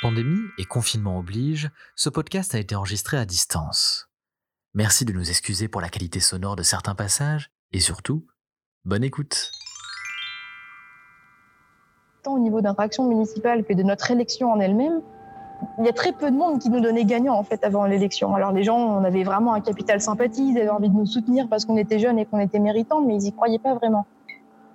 Pandémie et confinement oblige, ce podcast a été enregistré à distance. Merci de nous excuser pour la qualité sonore de certains passages et surtout, bonne écoute. Tant au niveau d'interaction municipale que de notre élection en elle-même, il y a très peu de monde qui nous donnait gagnant en fait avant l'élection. Alors les gens, on avait vraiment un capital sympathie, ils avaient envie de nous soutenir parce qu'on était jeunes et qu'on était méritants, mais ils y croyaient pas vraiment.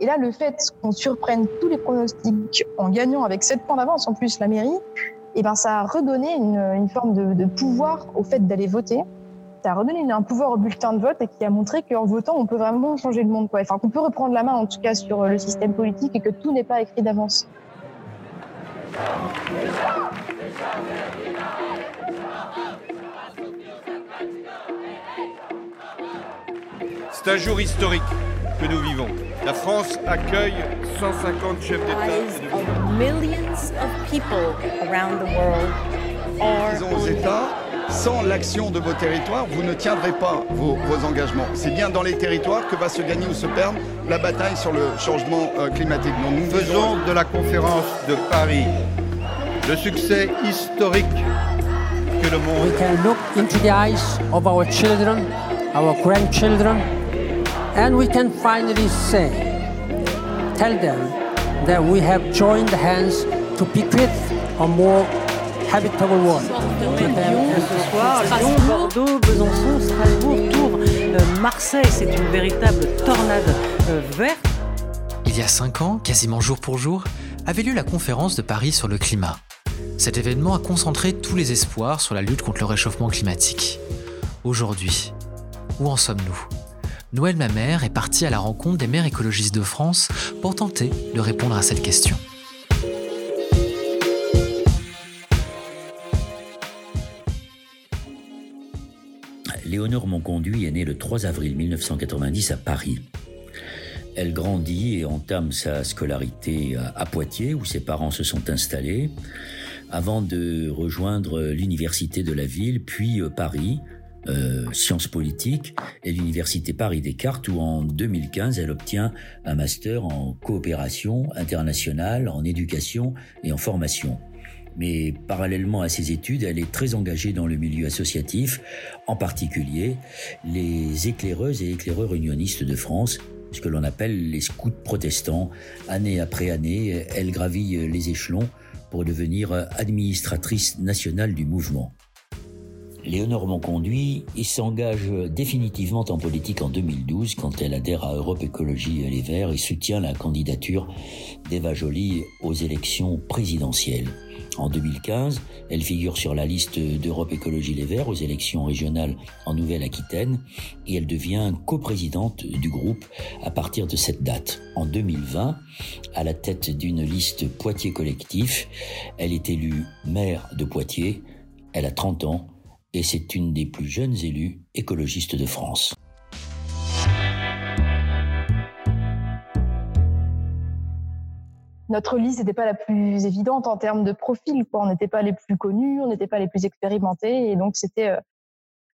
Et là, le fait qu'on surprenne tous les pronostics en gagnant avec 7 points d'avance en plus la mairie, et eh ben ça a redonné une, forme de, pouvoir au fait d'aller voter. Ça a redonné un pouvoir au bulletin de vote et qui a montré qu'en votant, on peut vraiment changer le monde. Enfin, qu'on peut reprendre la main en tout cas sur le système politique et que tout n'est pas écrit d'avance. C'est un jour historique que nous vivons. La France accueille 150 chefs d'État. Millions of people around the world are Disons aux États, sans l'action de vos territoires, vous ne tiendrez pas vos, vos engagements. C'est bien dans les territoires que va se gagner ou se perdre la bataille sur le changement euh, climatique. Donc nous Faisons de la conférence de Paris le succès historique que le monde we can look into the eyes of our children, our grandchildren, and we can finally say, tell them that we have joined hands to bequeath a more habitable world. ce soir, Lyon, Bordeaux, Besançon, Strasbourg, Tours, euh, Marseille, c'est une véritable tornade euh, verte. Il y a cinq ans, quasiment jour pour jour, avait lieu la conférence de Paris sur le climat. Cet événement a concentré tous les espoirs sur la lutte contre le réchauffement climatique. Aujourd'hui, où en sommes-nous? Noël Mamère est parti à la rencontre des maires écologistes de France pour tenter de répondre à cette question. Léonore Monconduit est née le 3 avril 1990 à Paris. Elle grandit et entame sa scolarité à- à Poitiers, où ses parents se sont installés, avant de rejoindre l'université de la ville, puis euh, Paris, euh, sciences politiques, et l'université Paris Descartes, où en 2015, elle obtient un master en coopération internationale, en éducation et en formation. Mais parallèlement à ses études, elle est très engagée dans le milieu associatif, en particulier les éclaireuses et éclaireurs unionistes de France, ce que l'on appelle les scouts protestants. Année après année, elle gravit les échelons pour devenir administratrice nationale du mouvement. Léonore Monconduit s'engage définitivement en politique en 2012 quand elle adhère à Europe Écologie Les Verts et soutient la candidature d'Eva Joly aux élections présidentielles. En 2015, elle figure sur la liste d'Europe Écologie Les Verts aux élections régionales en Nouvelle-Aquitaine et elle devient coprésidente du groupe à partir de cette date. En 2020, à la tête d'une liste Poitiers Collectif, elle est élue maire de Poitiers. Elle a 30 ans et c'est une des plus jeunes élues écologistes de France. Notre liste n'était pas la plus évidente en termes de profil. Quoi. On n'était pas les plus connus, on n'était pas les plus expérimentés. Et donc, c'était, euh,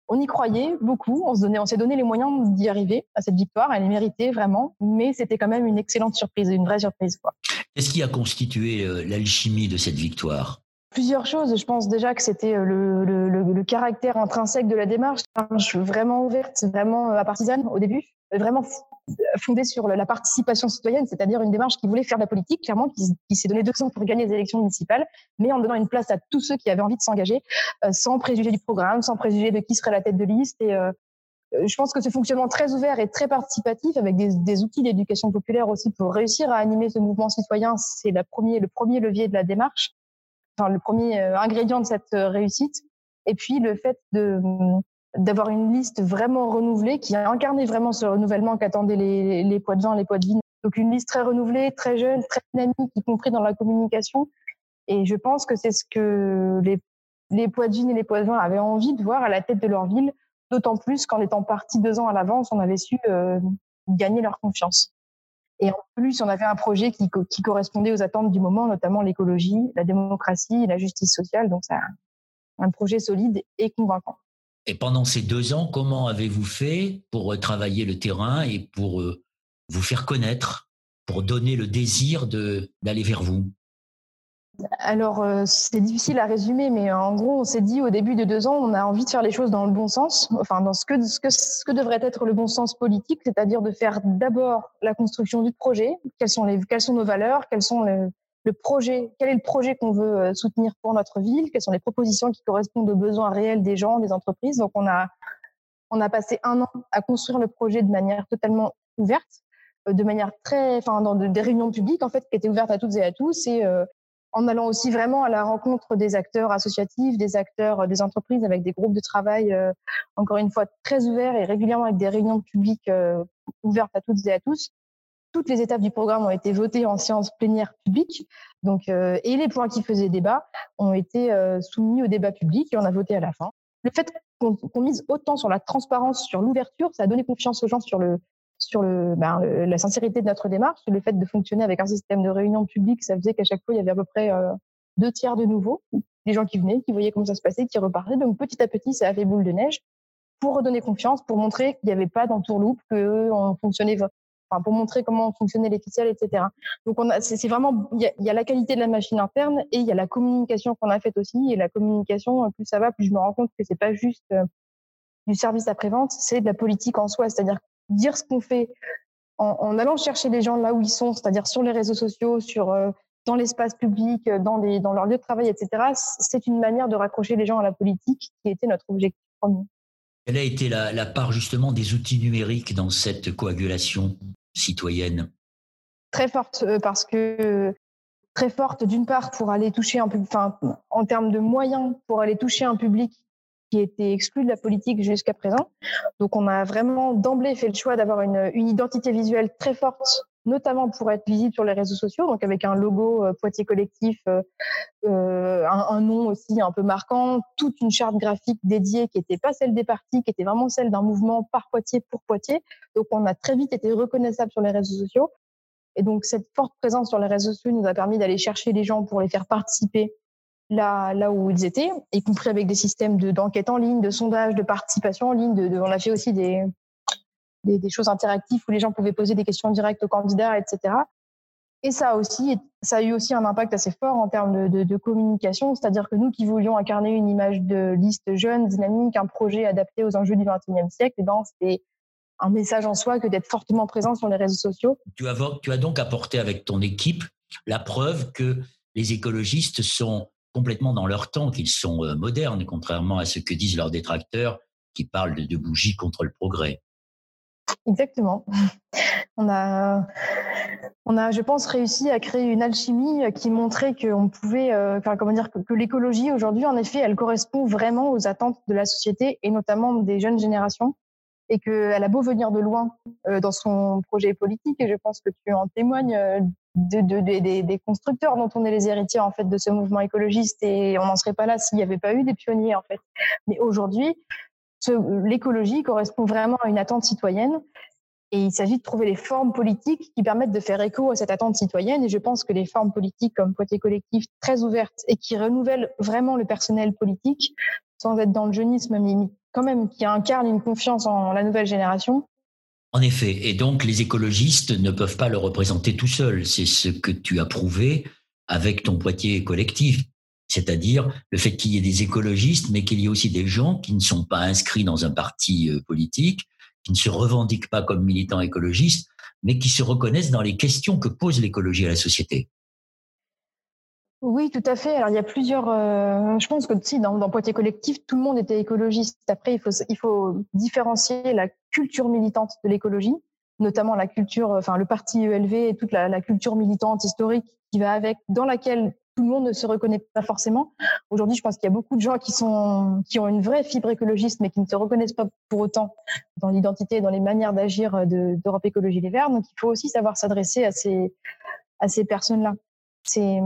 on y croyait beaucoup. On se donnait, on s'est donné les moyens d'y arriver à cette victoire. Elle est méritée vraiment, mais c'était quand même une excellente surprise, une vraie surprise. Quoi. Qu'est-ce qui a constitué euh, l'alchimie de cette victoire? Plusieurs choses. Je pense déjà que c'était euh, le, le, le, le caractère intrinsèque de la démarche, une démarche vraiment ouverte, vraiment euh, partisane au début, vraiment fondée sur la participation citoyenne, c'est-à-dire une démarche qui voulait faire de la politique, clairement, qui, s'est donné deux ans pour gagner les élections municipales, mais en donnant une place à tous ceux qui avaient envie de s'engager, euh, sans préjuger du programme, sans préjuger de qui serait la tête de liste. Et euh, je pense que ce fonctionnement très ouvert et très participatif, avec des, des outils d'éducation populaire aussi pour réussir à animer ce mouvement citoyen, c'est le premier levier de la démarche, enfin, le premier euh, ingrédient de cette euh, réussite. Et puis le fait de d'avoir une liste vraiment renouvelée qui a incarné vraiment ce renouvellement qu'attendaient les, les poids de vin, les poids de vie. Donc une liste très renouvelée, très jeune, très dynamique, y compris dans la communication. Et je pense que c'est ce que les, les poids de et les poids de vin avaient envie de voir à la tête de leur ville, d'autant plus qu'en étant partis deux ans à l'avance, on avait su euh, gagner leur confiance. Et en plus, on avait un projet qui, correspondait aux attentes du moment, notamment l'écologie, la démocratie, la justice sociale. Donc, c'est un, un projet solide et convaincant. Et pendant ces deux ans, comment avez-vous fait pour euh, travailler le terrain et pour euh, vous faire connaître, pour donner le désir d'aller vers vous? Alors, euh, c'est difficile à résumer, mais en gros, on s'est dit au début de deux ans, on a envie de faire les choses dans le bon sens, enfin, dans ce que, ce que, ce que devrait être le bon sens politique, c'est-à-dire de faire d'abord la construction du projet, quelles sont, les, quelles sont nos valeurs, quels sont le, le projet, quel est le projet qu'on veut euh, soutenir pour notre ville, quelles sont les propositions qui correspondent aux besoins réels des gens, des entreprises. Donc, on a, on a passé un an à construire le projet de manière totalement ouverte, euh, de manière très, enfin, dans des réunions publiques, en fait, qui étaient ouvertes à toutes et à tous, et en allant aussi vraiment à la rencontre des acteurs associatifs, des acteurs euh, des entreprises avec des groupes de travail, euh, encore une fois, très ouverts et régulièrement avec des réunions publiques euh, ouvertes à toutes et à tous. Toutes les étapes du programme ont été votées en séance plénière publique, donc et les points qui faisaient débat ont été soumis au débat public et on a voté à la fin. Le fait qu'on mise autant sur la transparence, sur l'ouverture, ça a donné confiance aux gens sur le sur le, ben, la sincérité de notre démarche. Le fait de fonctionner avec un système de réunion publique, ça faisait qu'à chaque fois, il y avait à peu près euh, deux tiers de nouveaux, des gens qui venaient, qui voyaient comment ça se passait, qui repartaient. Donc petit à petit, ça a fait boule de neige pour redonner confiance, pour montrer qu'il n'y avait pas d'entourloupe, qu'on fonctionnait, enfin, pour montrer comment fonctionnait l'officiel, etc. Donc on a, c'est vraiment, il y, a, la qualité de la machine interne et il y a la communication qu'on a faite aussi. Et la communication, plus ça va, plus je me rends compte que c'est pas juste euh, du service après-vente, c'est de la politique en soi. C'est-à-dire dire ce qu'on fait en, allant chercher les gens là où ils sont, c'est-à-dire sur les réseaux sociaux, sur euh, dans l'espace public, euh, dans, les, dans leur lieu de travail, etc. C'est une manière de raccrocher les gens à la politique qui était notre objectif premier. Quelle a été la, la part justement des outils numériques dans cette coagulation citoyenne? Très forte euh, parce que très forte d'une part pour aller toucher un public, enfin en termes de moyens pour aller toucher un public qui était exclu de la politique jusqu'à présent. Donc on a vraiment d'emblée fait le choix d'avoir une, une, identité visuelle très forte, notamment pour être visible sur les réseaux sociaux, donc avec un logo euh, Poitiers collectif, euh, euh, un, un, nom aussi un peu marquant, toute une charte graphique dédiée qui n'était pas celle des partis, qui était vraiment celle d'un mouvement par Poitiers pour Poitiers. Donc on a très vite été reconnaissable sur les réseaux sociaux. Et donc cette forte présence sur les réseaux sociaux nous a permis d'aller chercher les gens pour les faire participer là, où ils étaient, y compris avec des systèmes d'enquête en ligne, de sondage, de participation en ligne. De, on a fait aussi des, des, choses interactives où les gens pouvaient poser des questions directes aux candidats, etc. Et ça aussi, ça a eu aussi un impact assez fort en termes de, de, de communication, c'est-à-dire que nous qui voulions incarner une image de liste jeune, dynamique, un projet adapté aux enjeux du XXIe siècle, eh ben c'était un message en soi que d'être fortement présent sur les réseaux sociaux. Tu as, tu as donc apporté avec ton équipe la preuve que les écologistes sont complètement dans leur temps, qu'ils sont euh, modernes, contrairement à ce que disent leurs détracteurs qui parlent de, bougies contre le progrès. Exactement. On a, on a, je pense, réussi à créer une alchimie qui montrait pouvait, euh, comment dire, que, l'écologie aujourd'hui, en effet, elle correspond vraiment aux attentes de la société et notamment des jeunes générations et qu'elle a beau venir de loin euh, dans son projet politique, et je pense que tu en témoignes, de, de, de, des, constructeurs dont on est les héritiers en fait de ce mouvement écologiste et on n'en serait pas là s'il n'y avait pas eu des pionniers en fait. Mais aujourd'hui, l'écologie correspond vraiment à une attente citoyenne et il s'agit de trouver les formes politiques qui permettent de faire écho à cette attente citoyenne. Et je pense que les formes politiques comme Poitiers Collectif, très ouvertes et qui renouvellent vraiment le personnel politique, sans être dans le jeunisme, mais quand même qui incarnent une confiance en la nouvelle génération, en effet, et donc les écologistes ne peuvent pas le représenter tout seuls. C'est ce que tu as prouvé avec ton Poitiers collectif, c'est-à-dire le fait qu'il y ait des écologistes, mais qu'il y ait aussi des gens qui ne sont pas inscrits dans un parti euh, politique, qui ne se revendiquent pas comme militants écologistes, mais qui se reconnaissent dans les questions que pose l'écologie à la société. Oui, tout à fait. Alors, il y a plusieurs. Euh, je pense que si dans, dans Poitiers Collectif, tout le monde était écologiste. Après, il faut, il faut différencier la culture militante de l'écologie, notamment la culture, enfin le parti ELV et toute la, la, culture militante historique qui va avec, dans laquelle tout le monde ne se reconnaît pas forcément. Aujourd'hui, je pense qu'il y a beaucoup de gens qui sont qui ont une vraie fibre écologiste, mais qui ne se reconnaissent pas pour autant dans l'identité, dans les manières d'agir d'Europe Écologie Les Verts. Donc, il faut aussi savoir s'adresser à ces à ces personnes-là c'est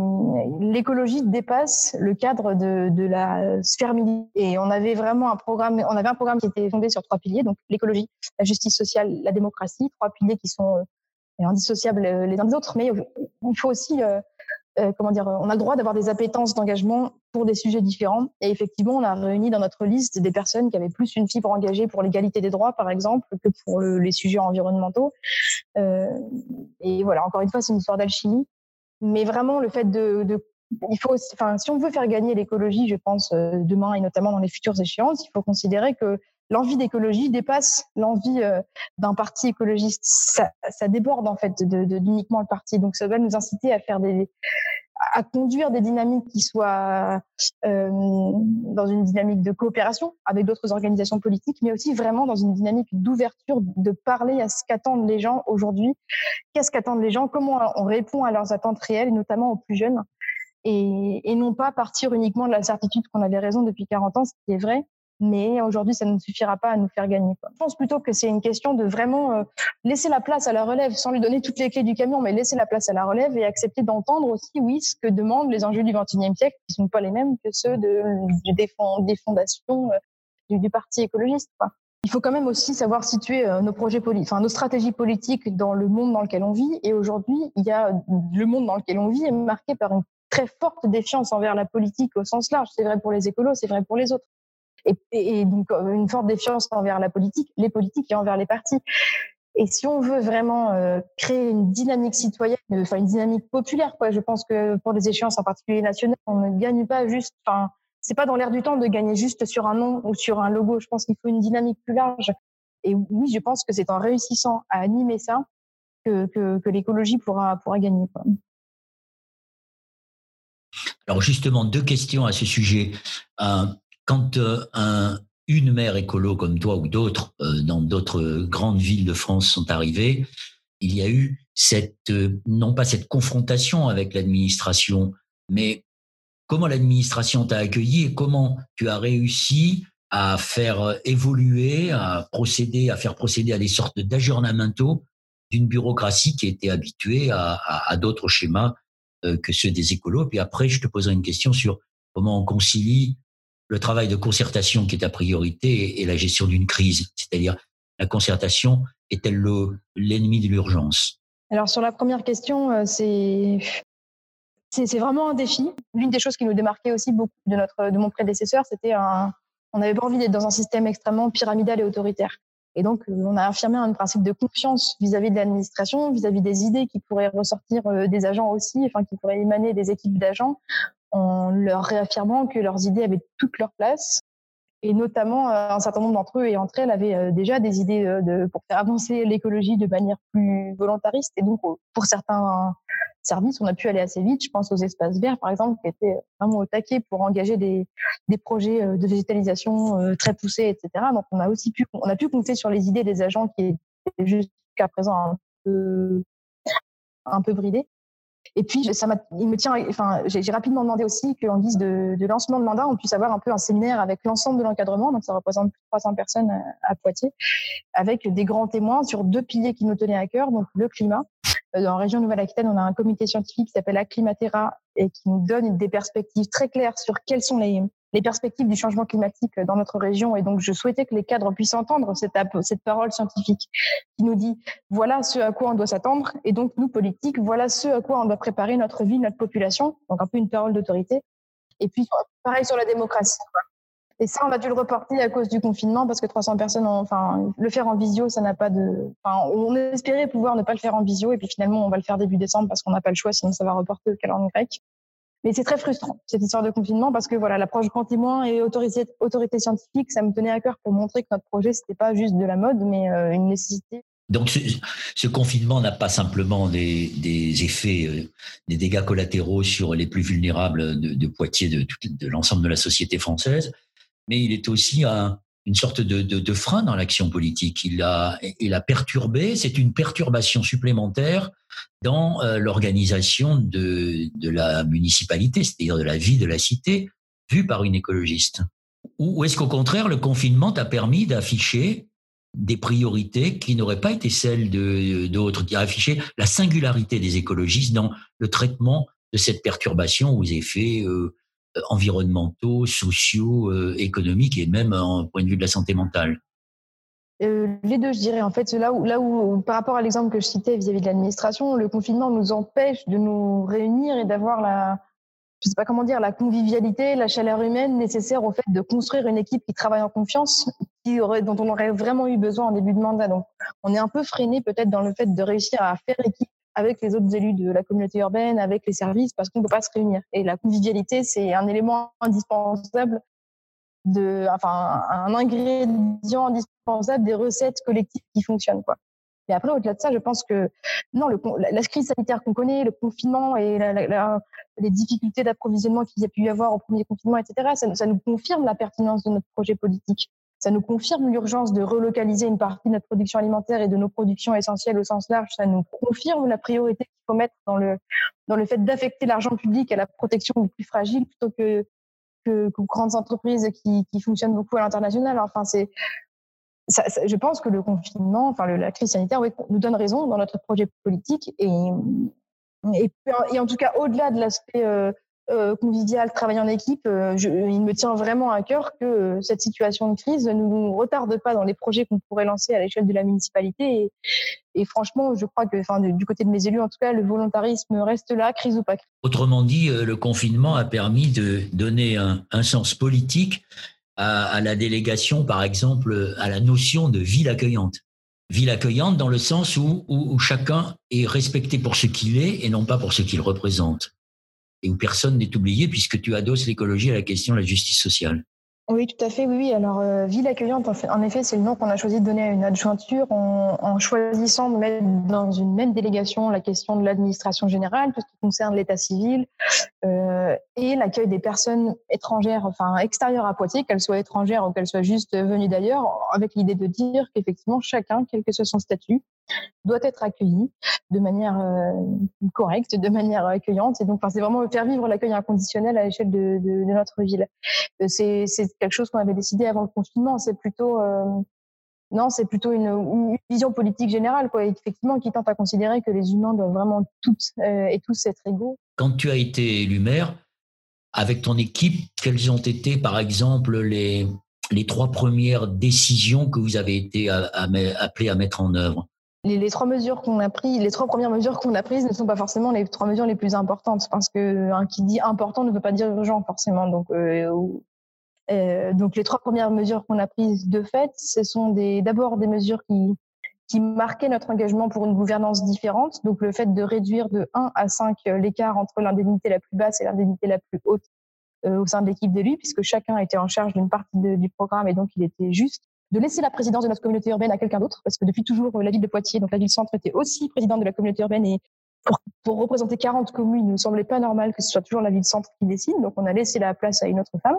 l'écologie dépasse le cadre de, la sphère militaire. Et on avait vraiment un programme, on avait un programme qui était fondé sur trois piliers, donc l'écologie, la justice sociale, la démocratie, trois piliers qui sont euh, indissociables euh, les uns des autres. Mais il faut aussi, euh, comment dire, on a le droit d'avoir des appétences d'engagement pour des sujets différents. Et effectivement, on a réuni dans notre liste des personnes qui avaient plus une fibre engagée pour l'égalité des droits, par exemple, que pour les sujets environnementaux. et voilà, encore une fois, c'est une histoire d'alchimie mais vraiment le fait de, de, il faut, enfin, si on veut faire gagner l'écologie, je pense demain et notamment dans les futures échéances, il faut considérer que l'envie d'écologie dépasse l'envie d'un parti écologiste. Ça, ça, déborde en fait de, de, uniquement le parti. Donc ça va nous inciter à faire des, à conduire des dynamiques qui soient euh, dans une dynamique de coopération avec d'autres organisations politiques, mais aussi vraiment dans une dynamique d'ouverture, de parler à ce qu'attendent les gens aujourd'hui, qu'est-ce qu'attendent les gens, comment on répond à leurs attentes réelles, notamment aux plus jeunes, et, et non pas partir uniquement de la certitude qu'on avait raison depuis 40 ans, ce qui est vrai, mais aujourd'hui, ça ne suffira pas à nous faire gagner. Je pense plutôt que c'est une question de vraiment euh, laisser la place à la relève, sans lui donner toutes les clés du camion, mais laisser la place à la relève et accepter d'entendre aussi, oui, ce que demandent les enjeux du XXIe siècle, qui ne sont pas les mêmes que ceux de, des, fondations euh, du, parti écologiste. Il faut quand même aussi savoir situer euh, nos projets enfin nos stratégies politiques dans le monde dans lequel on vit. Et aujourd'hui, le monde dans lequel on vit est marqué par une très forte défiance envers la politique au sens large. C'est vrai pour les écolos, c'est vrai pour les autres et, donc euh, une forte défiance envers la politique, les politiques et envers les partis. Et si on veut vraiment euh, créer une dynamique citoyenne, enfin une dynamique populaire, quoi, je pense que pour les échéances en particulier nationales, on ne gagne pas juste. Enfin, c'est pas dans l'air du temps de gagner juste sur un nom ou sur un logo. Je pense qu'il faut une dynamique plus large. Et oui, je pense que c'est en réussissant à animer ça que, l'écologie pourra, gagner. Alors justement, deux questions à ce sujet. Euh, quand euh, un, une maire écolo comme toi ou d'autres euh, dans d'autres grandes villes de France sont arrivés, il y a eu cette euh, non pas cette confrontation avec l'administration, mais comment l'administration t'a accueilli et comment tu as réussi à faire évoluer, à procéder, à faire procéder à des sortes d'aggiornamento d'une bureaucratie qui était habituée à d'autres schémas que ceux des écolos. Puis après, je te poserai une question sur comment on concilie le travail de concertation qui est ta priorité et la gestion d'une crise. C'est-à-dire, la concertation est-elle l'ennemi de l'urgence? Alors, sur la première question, euh, c'est. C'est vraiment un défi. L'une des choses qui nous démarquait aussi beaucoup de, notre, de mon prédécesseur, c'était un. On n'avait pas envie d'être dans un système extrêmement pyramidal et autoritaire. Et donc, euh, on a affirmé un principe de confiance vis-à-vis de l'administration, vis-à-vis des idées qui pourraient ressortir euh, des agents aussi, enfin qui pourraient émaner des équipes d'agents, en leur réaffirmant que leurs idées avaient toute leur place. Et notamment, euh, un certain nombre d'entre eux et entre elles avaient euh, déjà des idées euh, de, pour faire avancer l'écologie de manière plus volontariste. Et donc, pour certains services, on a pu aller assez vite. Je pense aux espaces verts, par exemple, qui étaient vraiment au taquet pour engager des, des projets de végétalisation très poussés, etc. Donc, on a aussi pu, on a pu compter sur les idées des agents qui étaient jusqu'à présent un peu, un peu bridés. Et puis, ça il me tient, enfin, j'ai rapidement demandé aussi qu'en guise de, de, lancement de mandat, on puisse avoir un peu un séminaire avec l'ensemble de l'encadrement. Donc, ça représente plus de 300 personnes à, Poitiers, avec des grands témoins sur deux piliers qui nous tenaient à cœur. Donc, le climat. Euh, dans la région Nouvelle-Aquitaine, on a un comité scientifique qui s'appelle Acclimatera et qui nous donne des perspectives très claires sur quels sont les, les perspectives du changement climatique dans notre région. Et donc, je souhaitais que les cadres puissent entendre cette, parole scientifique qui nous dit voilà ce à quoi on doit s'attendre. Et donc, nous, politiques, voilà ce à quoi on doit préparer notre vie, notre population. Donc, un peu une parole d'autorité. Et puis, pareil sur la démocratie. Et ça, on a dû le reporter à cause du confinement parce que 300 personnes, enfin, le faire en visio, ça n'a pas de. Enfin, on espérait pouvoir ne pas le faire en visio et puis finalement, on va le faire début décembre parce qu'on n'a pas le choix, sinon ça va reporter au calendrier grec. Mais c'est très frustrant, cette histoire de confinement, parce que voilà, l'approche grand témoin et autorité, scientifique, ça me tenait à cœur pour montrer que notre projet, c'était pas juste de la mode, mais euh, une nécessité. Donc ce, confinement n'a pas simplement des, effets, euh, des dégâts collatéraux sur les plus vulnérables de, Poitiers, de l'ensemble de la société française, mais il est aussi un, une sorte de, de, de frein dans l'action politique. Il a, il a perturbé, c'est une perturbation supplémentaire dans euh, l'organisation de, de la municipalité, c'est-à-dire de la vie de la cité, vue par une écologiste. Ou est-ce qu'au contraire, le confinement t'a permis d'afficher des priorités qui n'auraient pas été celles d'autres, qui affiché la singularité des écologistes dans le traitement de cette perturbation aux effets euh, environnementaux, sociaux, euh, économiques et même en point de vue de la santé mentale euh, les deux, je dirais. En fait, là où, là où par rapport à l'exemple que je citais vis-à-vis de l'administration, le confinement nous empêche de nous réunir et d'avoir la, je sais pas comment dire, la convivialité, la chaleur humaine nécessaire au fait de construire une équipe qui travaille en confiance, qui aurait, dont on aurait vraiment eu besoin en début de mandat. Donc, on est un peu freiné peut-être dans le fait de réussir à faire équipe avec les autres élus de la communauté urbaine, avec les services, parce qu'on ne peut pas se réunir. Et la convivialité, c'est un élément indispensable de, enfin, un ingrédient indispensable des recettes collectives qui fonctionnent, quoi. Mais après, au-delà de ça, je pense que non, la, crise sanitaire qu'on connaît, le confinement et les difficultés d'approvisionnement qu'il y a pu y avoir au premier confinement, etc., ça, nous confirme la pertinence de notre projet politique. Ça nous confirme l'urgence de relocaliser une partie de notre production alimentaire et de nos productions essentielles au sens large. Ça nous confirme la priorité qu'il faut mettre dans le, dans le fait d'affecter l'argent public à la protection des plus fragiles plutôt que, que, grandes entreprises qui, qui fonctionnent beaucoup à l'international. Enfin, c'est, je pense que le confinement, enfin la crise sanitaire, nous donne raison dans notre projet politique et, et, et en tout cas au-delà de l'aspect euh, euh, convivial, travail en équipe, euh, il me tient vraiment à cœur que euh, cette situation de crise ne nous retarde pas dans les projets qu'on pourrait lancer à l'échelle de la municipalité. Et, franchement, je crois que, du côté de mes élus, en tout cas, le volontarisme reste là, crise ou pas crise. Autrement dit, le confinement a permis de donner un, sens politique à, la délégation, par exemple, à la notion de ville accueillante. Ville accueillante dans le sens où, chacun est respecté pour ce qu'il est et non pas pour ce qu'il représente. Et où personne n'est oublié puisque tu adosses l'écologie à la question de la justice sociale. Oui, tout à fait. Oui. Alors, euh, ville accueillante, en, effet, c'est le nom qu'on a choisi de donner à une adjointure en, en, choisissant de mettre dans une même délégation la question de l'administration générale, tout ce qui concerne l'état civil euh, et l'accueil des personnes étrangères, enfin extérieures à Poitiers, qu'elles soient étrangères ou qu'elles soient juste venues d'ailleurs, avec l'idée de dire qu'effectivement chacun, quel que soit son statut, doit être accueilli de manière euh, correcte, de manière accueillante. Et donc, enfin, c'est vraiment faire vivre l'accueil inconditionnel à l'échelle de, de, de, notre ville. Euh, c'est, quelque chose qu'on avait décidé avant le confinement. C'est plutôt euh, non, c'est plutôt une, une, vision politique générale, quoi, effectivement, qui tente à considérer que les humains doivent vraiment toutes euh, et tous être égaux. Quand tu as été élu maire, avec ton équipe, quelles ont été, par exemple, les, les trois premières décisions que vous avez été appelés à mettre en œuvre? Les, les, trois mesures qu'on a prises, les trois premières mesures qu'on a prises ne sont pas forcément les trois mesures les plus importantes, parce que qui dit important ne veut pas dire urgent forcément. Donc, euh, euh, donc les trois premières mesures qu'on a prises de fait, ce sont d'abord des mesures qui qui marquaient notre engagement pour une gouvernance différente. Donc le fait de réduire de 1 à 5 l'écart entre l'indemnité la plus basse et l'indemnité la plus haute euh, au sein de l'équipe d'élus, puisque chacun était en charge d'une partie du programme et donc il était juste de laisser la présidence de notre communauté urbaine à quelqu'un d'autre, parce que depuis toujours, la ville de Poitiers, donc la ville-centre, était aussi présidente de la communauté urbaine et pour, pour, représenter 40 communes, il ne semblait pas normal que ce soit toujours la ville-centre qui décide, donc on a laissé la place à une autre femme.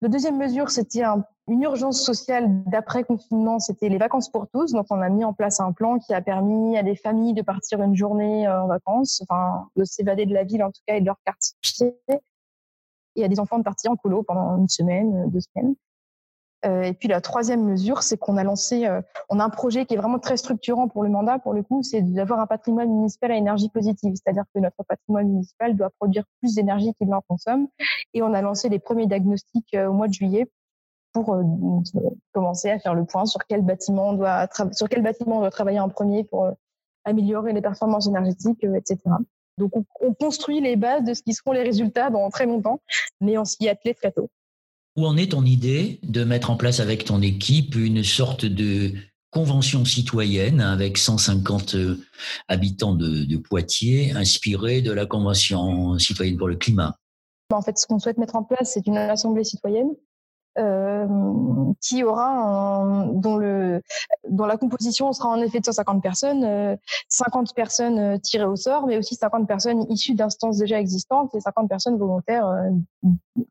La deuxième mesure, c'était un, une urgence sociale d'après-confinement, c'était les vacances pour tous, donc on a mis en place un plan qui a permis à des familles de partir une journée euh, en vacances, enfin de s'évader de la ville en tout cas et de leur quartier, et à des enfants de partir en colo pendant une semaine, deux semaines. Euh, et puis la troisième mesure, c'est qu'on a lancé, euh, on a un projet qui est vraiment très structurant pour le mandat, pour le coup, c'est d'avoir un patrimoine municipal à énergie positive, c'est-à-dire que notre patrimoine municipal doit produire plus d'énergie qu'il n'en consomme. Et on a lancé les premiers diagnostics euh, au mois de juillet pour commencer à faire le point sur quel bâtiment on doit sur quel bâtiment on doit travailler en premier pour améliorer les performances énergétiques, etc. Donc on, on construit les bases de ce qui seront les résultats dans très longtemps, mais on s'y attelait très tôt. Où en est ton idée de mettre en place avec ton équipe une sorte de convention citoyenne avec 150 euh, habitants de, Poitiers, inspirée de la Convention citoyenne pour le climat? En fait, ce qu'on souhaite mettre en place, c'est une assemblée citoyenne euh, qui aura dont le dont la composition sera en effet de 150 personnes, 50 euh, personnes euh, tirées au sort, mais aussi 50 personnes issues d'instances déjà existantes et 50 personnes volontaires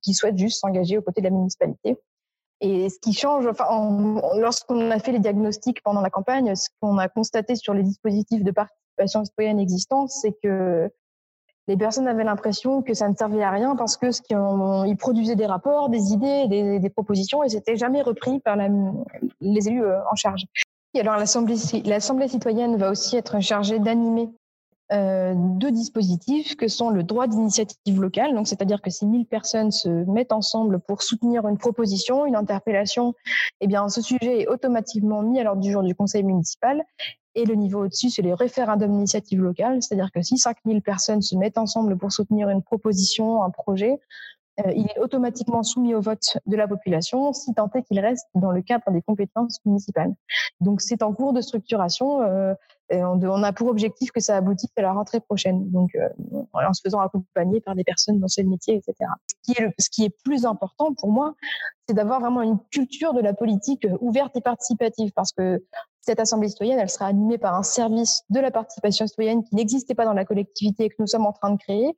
qui souhaitent juste s'engager aux côtés de la municipalité. Et ce qui change, enfin, lorsqu'on a fait les diagnostics pendant la campagne, ce qu'on a constaté sur les dispositifs de participation citoyenne existants, c'est que les personnes avaient l'impression que ça ne servait à rien parce que ce ils produisaient des rapports, des idées, des, propositions et c'était jamais repris par les élus euh, en charge. Alors l'Assemblée, citoyenne va aussi être chargée d'animer euh, deux dispositifs que sont le droit d'initiative locale, c'est-à-dire que si 1000 personnes se mettent ensemble pour soutenir une proposition, une interpellation, eh bien ce sujet est automatiquement mis à l'ordre du jour du conseil municipal et le niveau au-dessus, c'est les référendums d'initiative locale, c'est-à-dire que si 5000 personnes se mettent ensemble pour soutenir une proposition, un projet, euh, il est automatiquement soumis au vote de la population si tant est qu'il reste dans le cadre des compétences municipales. Donc c'est en cours de structuration. Euh, on, on, a pour objectif que ça aboutisse à la rentrée prochaine. Donc euh, en se faisant accompagner par des personnes dans ce métier, etc. Ce qui est, le, ce qui est plus important pour moi, c'est d'avoir vraiment une culture de la politique ouverte et participative, parce que cette assemblée citoyenne, elle sera animée par un service de la participation citoyenne qui n'existait pas dans la collectivité et que nous sommes en train de créer,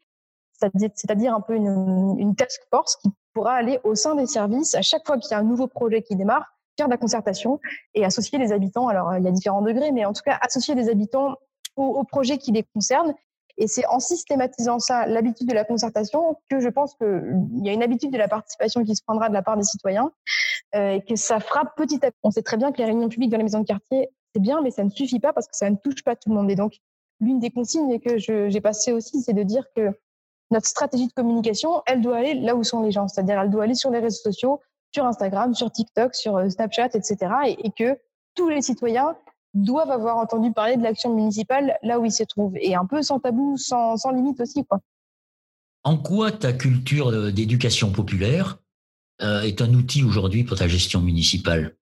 c'est-à-dire un peu une, task force qui pourra aller au sein des services à chaque fois qu'il y a un nouveau projet qui démarre, faire de la concertation et associer les habitants. Alors, il y a différents degrés, mais en tout cas, associer les habitants au, projet qui les concerne. Et c'est en systématisant ça, l'habitude de la concertation, que je pense qu'il y a une habitude de la participation qui se prendra de la part des citoyens euh, et que ça fera petit à petit. On sait très bien que les réunions publiques dans les maisons de quartier, c'est bien, mais ça ne suffit pas parce que ça ne touche pas tout le monde. Et donc, l'une des consignes que j'ai passées aussi, c'est de dire que notre stratégie de communication, elle doit aller là où sont les gens. C'est-à-dire, elle doit aller sur les réseaux sociaux, sur Instagram, sur TikTok, sur euh, Snapchat, etc. Et, que tous les citoyens doivent avoir entendu parler de l'action municipale là où ils se trouvent. Et un peu sans tabou, sans, sans limite aussi. Quoi. En quoi ta culture d'éducation populaire euh, est un outil aujourd'hui pour ta gestion municipale?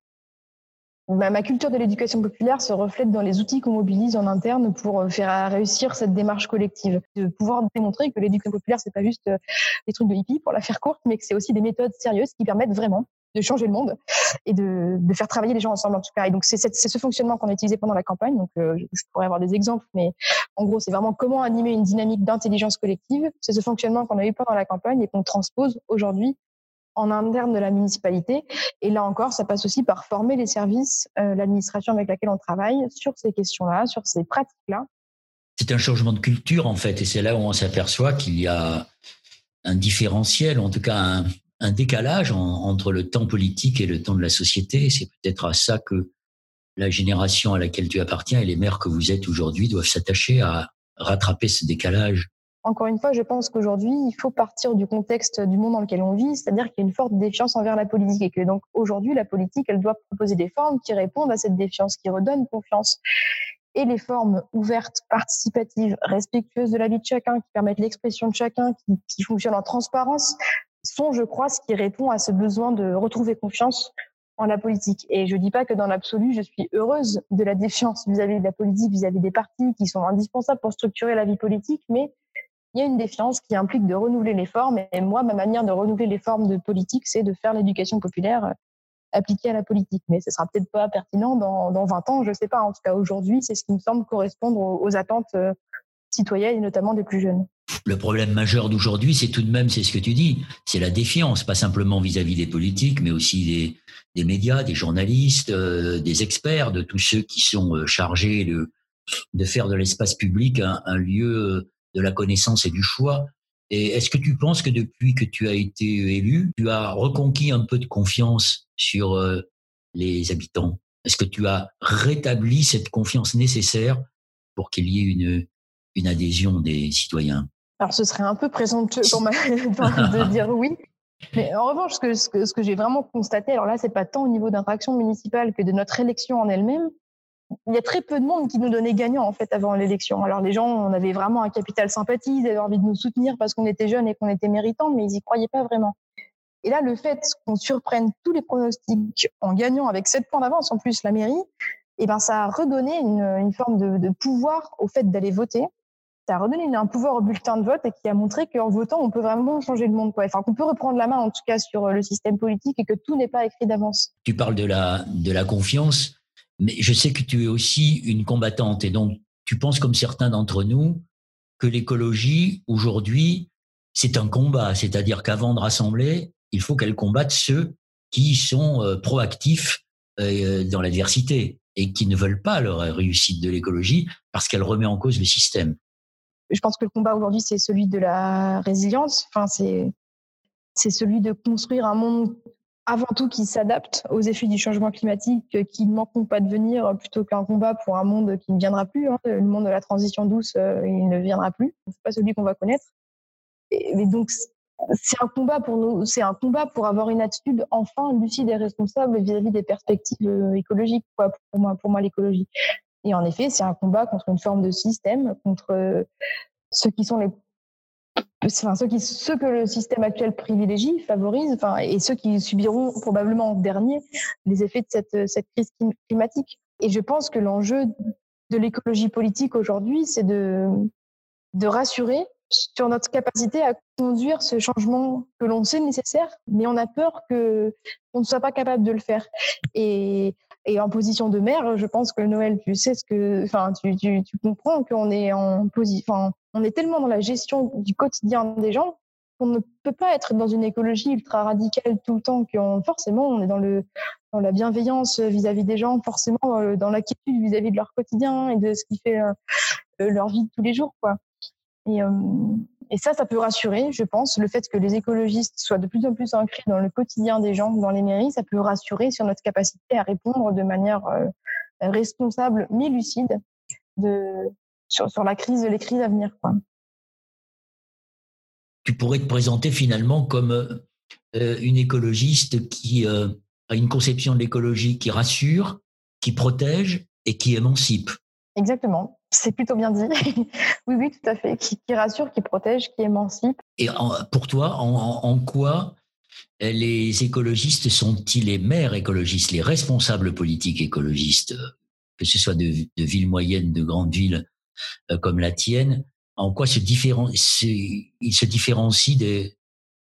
Ma culture de l'éducation populaire se reflète dans les outils qu'on mobilise en interne pour euh, faire réussir cette démarche collective, de pouvoir démontrer que l'éducation populaire c'est pas juste euh, des trucs de hippie pour la faire courte, mais que c'est aussi des méthodes sérieuses qui permettent vraiment de changer le monde et de, de faire travailler les gens ensemble en tout cas. Et donc c'est ce fonctionnement qu'on a utilisé pendant la campagne. Donc euh, je pourrais avoir des exemples, mais en gros c'est vraiment comment animer une dynamique d'intelligence collective. C'est ce fonctionnement qu'on a eu pendant la campagne et qu'on transpose aujourd'hui en interne de la municipalité. Et là encore, ça passe aussi par former les services, euh, l'administration avec laquelle on travaille sur ces questions-là, sur ces pratiques-là. C'est un changement de culture en fait, et c'est là où on s'aperçoit qu'il y a un différentiel, en tout cas un, décalage en, entre le temps politique et le temps de la société. C'est peut-être à ça que la génération à laquelle tu appartiens et les maires que vous êtes aujourd'hui doivent s'attacher à rattraper ce décalage encore une fois, je pense qu'aujourd'hui, il faut partir du contexte du monde dans lequel on vit, c'est-à-dire qu'il y a une forte défiance envers la politique et que donc aujourd'hui, la politique, elle doit proposer des formes qui répondent à cette défiance, qui redonnent confiance. Et les formes ouvertes, participatives, respectueuses de la vie de chacun, qui permettent l'expression de chacun, qui, fonctionnent en transparence, sont, je crois, ce qui répond à ce besoin de retrouver confiance en la politique. Et je dis pas que dans l'absolu, je suis heureuse de la défiance vis-à-vis de la politique, vis-à-vis -vis des partis qui sont indispensables pour structurer la vie politique, mais il y a une défiance qui implique de renouveler les formes. Et moi, ma manière de renouveler les formes de politique, c'est de faire l'éducation populaire euh, appliquée à la politique. Mais ce sera peut-être pas pertinent dans, dans 20 ans, je ne sais pas. En tout cas, aujourd'hui, c'est ce qui me semble correspondre aux, attentes euh, citoyennes et notamment des plus jeunes. Le problème majeur d'aujourd'hui, c'est tout de même, c'est ce que tu dis, c'est la défiance, pas simplement vis-à-vis des politiques, mais aussi des, des médias, des journalistes, euh, des experts, de tous ceux qui sont chargés de, de faire de l'espace public un, un lieu de la connaissance et du choix. Et est-ce que tu penses que depuis que tu as été élu, tu as reconquis un peu de confiance sur euh, les habitants? Est-ce que tu as rétabli cette confiance nécessaire pour qu'il y ait une, une adhésion des citoyens? Alors ce serait un peu présomptueux pour ma de dire oui. Mais en revanche, ce que, ce que, ce que j'ai vraiment constaté, alors là, c'est pas tant au niveau d'interaction municipale que de notre élection en elle-même, il y a très peu de monde qui nous donnait gagnant en fait avant l'élection. Alors les gens, on avait vraiment un capital sympathie, ils avaient envie de nous soutenir parce qu'on était jeunes et qu'on était méritants, mais ils y croyaient pas vraiment. Et là, le fait qu'on surprenne tous les pronostics en gagnant avec 7 points d'avance en plus la mairie, eh ben ça a redonné une, forme de, pouvoir au fait d'aller voter. Ça a redonné un pouvoir au bulletin de vote et qui a montré qu'en votant, on peut vraiment changer le monde. Quoi. Enfin, qu'on peut reprendre la main en tout cas sur le système politique et que tout n'est pas écrit d'avance. Tu parles de la confiance mais je sais que tu es aussi une combattante et donc tu penses comme certains d'entre nous que l'écologie aujourd'hui c'est un combat, c'est-à-dire qu'avant de rassembler, il faut qu'elle combatte ceux qui sont euh, proactifs euh, dans l'adversité et qui ne veulent pas leur réussite de l'écologie parce qu'elle remet en cause le système. Je pense que le combat aujourd'hui c'est celui de la résilience. Enfin c'est c'est celui de construire un monde avant tout qui s'adaptent aux effets du changement climatique, euh, qui ne manqueront pas de venir euh, plutôt qu'un combat pour un monde qui ne viendra plus. Hein. Le monde de la transition douce, euh, il ne viendra plus. C'est pas celui qu'on va connaître. Et, donc, c'est un combat pour nous, c'est un combat pour avoir une attitude enfin lucide et responsable vis-à-vis des perspectives écologiques, pour moi, pour moi l'écologie. Et en effet, c'est un combat contre une forme de système, contre ceux qui sont les enfin, ceux, qui, ceux que le système actuel privilégie, favorise, enfin, et ceux qui subiront probablement en dernier les effets de cette, cette crise climatique. Et je pense que l'enjeu de l'écologie politique aujourd'hui, c'est de, de rassurer sur notre capacité à conduire ce changement que l'on sait nécessaire, mais on a peur que on ne soit pas capable de le faire. Et, et en position de maire, je pense que Noël, tu sais ce que, enfin, tu, tu, tu comprends qu'on est en position, on est tellement dans la gestion du quotidien des gens qu'on ne peut pas être dans une écologie ultra radicale tout le temps, qu'on forcément on est dans le dans la bienveillance vis-à-vis des gens, forcément euh, dans l'inquiétude vis-à-vis de leur quotidien et de ce qui fait euh, euh, leur vie de tous les jours. Et, ça, ça peut rassurer, je pense, le fait que les écologistes soient de plus en plus ancrés dans le quotidien des gens, dans les mairies, ça peut rassurer sur notre capacité à répondre de manière responsable mais lucide de, sur, sur la crise, les crises à venir. Quoi. Tu pourrais te présenter finalement comme euh, une écologiste qui euh, a une conception de l'écologie qui rassure, qui protège et qui émancipe. Exactement, c'est plutôt bien dit. oui, oui, tout à fait. Qui, qui, rassure, qui protège, qui émancipe. Et pour toi, en, en, quoi les écologistes sont-ils les maires écologistes, les responsables politiques écologistes, que ce soit de, de villes moyennes, de grandes villes euh, comme la tienne, en quoi se ils se différencient des,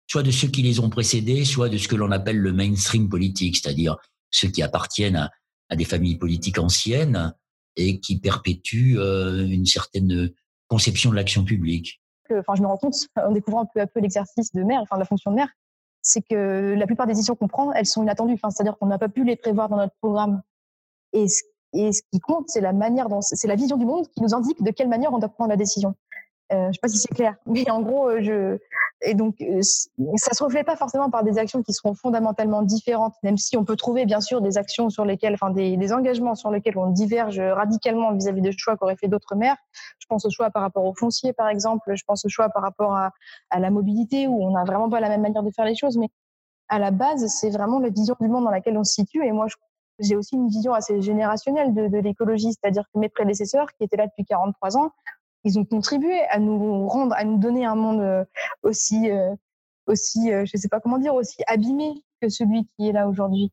soit de ceux qui les ont précédés, soit de ce que l'on appelle le mainstream politique, c'est-à-dire ceux qui appartiennent à, des familles politiques anciennes et qui perpétuent euh, une certaine conception de l'action publique. Enfin, je me rends compte en découvrant peu à peu l'exercice de maire, enfin la fonction de maire, c'est que la plupart des décisions qu'on prend, elles sont inattendues. Enfin, c'est-à-dire qu'on n'a pas pu les prévoir dans notre programme. Et ce qui compte, c'est la manière c'est la vision du monde qui nous indique de quelle manière on doit prendre la décision. Euh, je sais pas si c'est clair, mais en gros, euh, je et donc euh, ça se reflète pas forcément par des actions qui seront fondamentalement différentes, même si on peut trouver bien sûr des actions sur lesquelles, enfin des, engagements sur lesquels on diverge radicalement vis-à-vis des choix qu'auraient fait d'autres maires. Je pense au choix par rapport au foncier, par exemple. Je pense au choix par rapport à, à la mobilité, où on n'a vraiment pas la même manière de faire les choses, mais à la base, c'est vraiment la vision du monde dans laquelle on se situe. Et moi, je j'ai aussi une vision assez générationnelle de, l'écologie, c'est-à-dire que mes prédécesseurs, qui étaient là depuis 43 ans, ils ont contribué à nous rendre, à nous donner un monde euh, aussi, euh, aussi, euh, je sais pas comment dire, aussi abîmé que celui qui est là aujourd'hui.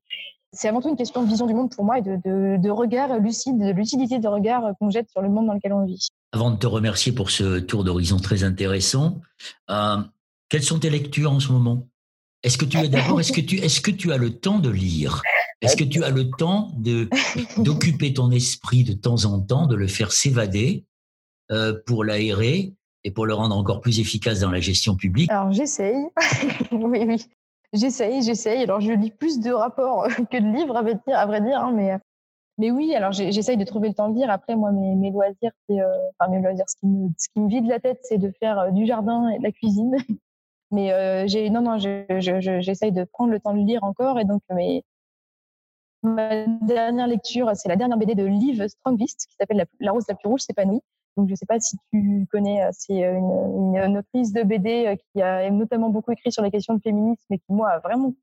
C'est avant tout une question de vision du monde pour moi et de, regard lucide, de lucidité de regard qu'on jette sur le monde dans lequel on vit. Avant de te remercier pour ce tour d'horizon très intéressant, quelles sont tes lectures en ce moment? Est-ce que tu es d'abord, est-ce que est-ce que tu as le temps de lire? Est-ce que tu as le temps de d'occuper ton esprit de temps en temps, de le faire s'évader euh, pour l'aérer et pour le rendre encore plus efficace dans la gestion publique? Alors j'essaye, oui, oui, j'essaye, j'essaye. Alors je lis plus de rapports que de livres, à vrai dire, à vrai dire hein, mais mais oui. Alors j'essaye de trouver le temps de lire. Après moi, mes, mes loisirs, c'est euh, enfin mes loisirs, ce qui me ce qui me vide la tête, c'est de faire euh, du jardin et de la cuisine. Mais euh, j'ai non non, j'essaye je, je, de prendre le temps de lire encore et donc mais Ma dernière lecture, c'est la dernière BD de Liv Strongvist qui s'appelle la, rose la plus rouge s'épanouit. Donc, je ne sais pas si tu connais, euh, c'est euh, une, une, autrice de BD euh, qui a notamment beaucoup écrit sur les questions de féminisme et qui, moi, a vraiment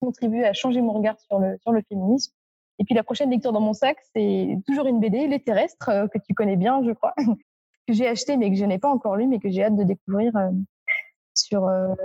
contribué à changer mon regard sur le, sur le féminisme. Et puis, la prochaine lecture dans mon sac, c'est toujours une BD, Les Terrestres, que tu connais bien, je crois, que j'ai acheté mais que je n'ai pas encore lu, mais que j'ai hâte de découvrir sur.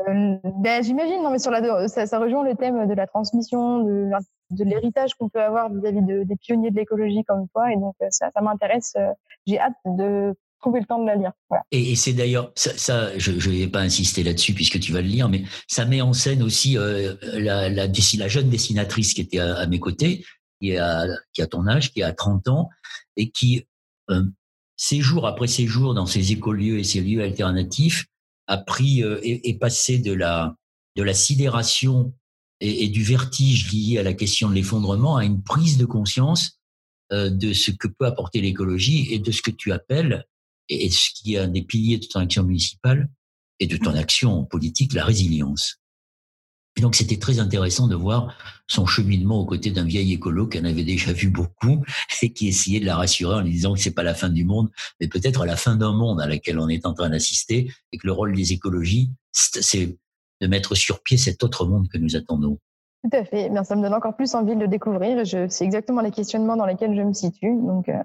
ben, j'imagine, non, mais sur la, ça, ça rejoint le thème de la transmission, de de l'héritage qu'on peut avoir vis-à-vis de, des pionniers de l'écologie comme toi. Et donc, euh, ça, ça m'intéresse. Euh, j'ai hâte de trouver le temps de la lire. Et, c'est d'ailleurs, ça, ça, je ne vais pas insister là-dessus puisque tu vas le lire, mais ça met en scène aussi euh, la, la, la, jeune dessinatrice qui était à, mes côtés, qui a, qui a ton âge, qui a 30 ans, et qui, euh, séjour après séjour dans ces écolieux et ces lieux alternatifs, a pris euh, et est passé de la, de la sidération et, et, du vertige lié à la question de l'effondrement à une prise de conscience euh, de ce que peut apporter l'écologie et de ce que tu appelles, et, ce qui est un des piliers de ton action municipale et de ton action politique, la résilience. Et donc c'était très intéressant de voir son cheminement aux côtés d'un vieil écolo qui en avait déjà vu beaucoup et qui essayait de la rassurer en lui disant que c'est pas la fin du monde, mais peut-être la fin d'un monde à laquelle on est en train d'assister et que le rôle des écologies, c'est de mettre sur pied cet autre monde que nous attendons. Tout à fait. Bien, ça me donne encore plus envie de le découvrir. C'est exactement les questionnements dans lesquels je me situe. Donc, euh...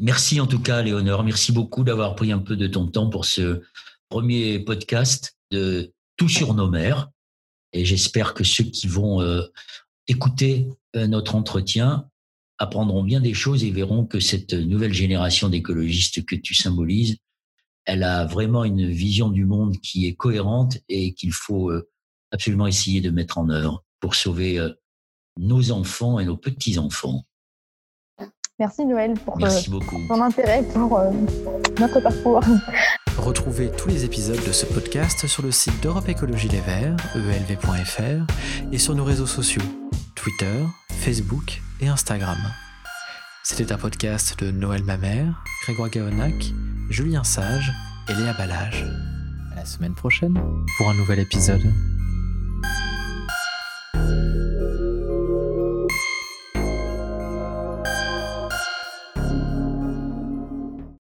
Merci en tout cas, Léonore. Merci beaucoup d'avoir pris un peu de ton temps pour ce, premier podcast de Tout sur nos mers. Et j'espère que ceux qui vont euh, écouter euh, notre entretien apprendront bien des choses et verront que cette nouvelle génération d'écologistes que tu symbolises, elle a vraiment une vision du monde qui est cohérente et qu'il faut euh, absolument essayer de mettre en œuvre pour sauver nos enfants et nos petits-enfants. Merci Noël pour Merci beaucoup. ton intérêt pour notre parcours. Retrouvez tous les épisodes de ce podcast sur le site d'Europe Écologie Les Verts, elv.fr, et sur nos réseaux sociaux, Twitter, Facebook et Instagram. C'était un podcast de Noël Mamère, Grégoire Gaonac, Julien Sage et Léa Ballage. À la semaine prochaine pour un nouvel épisode.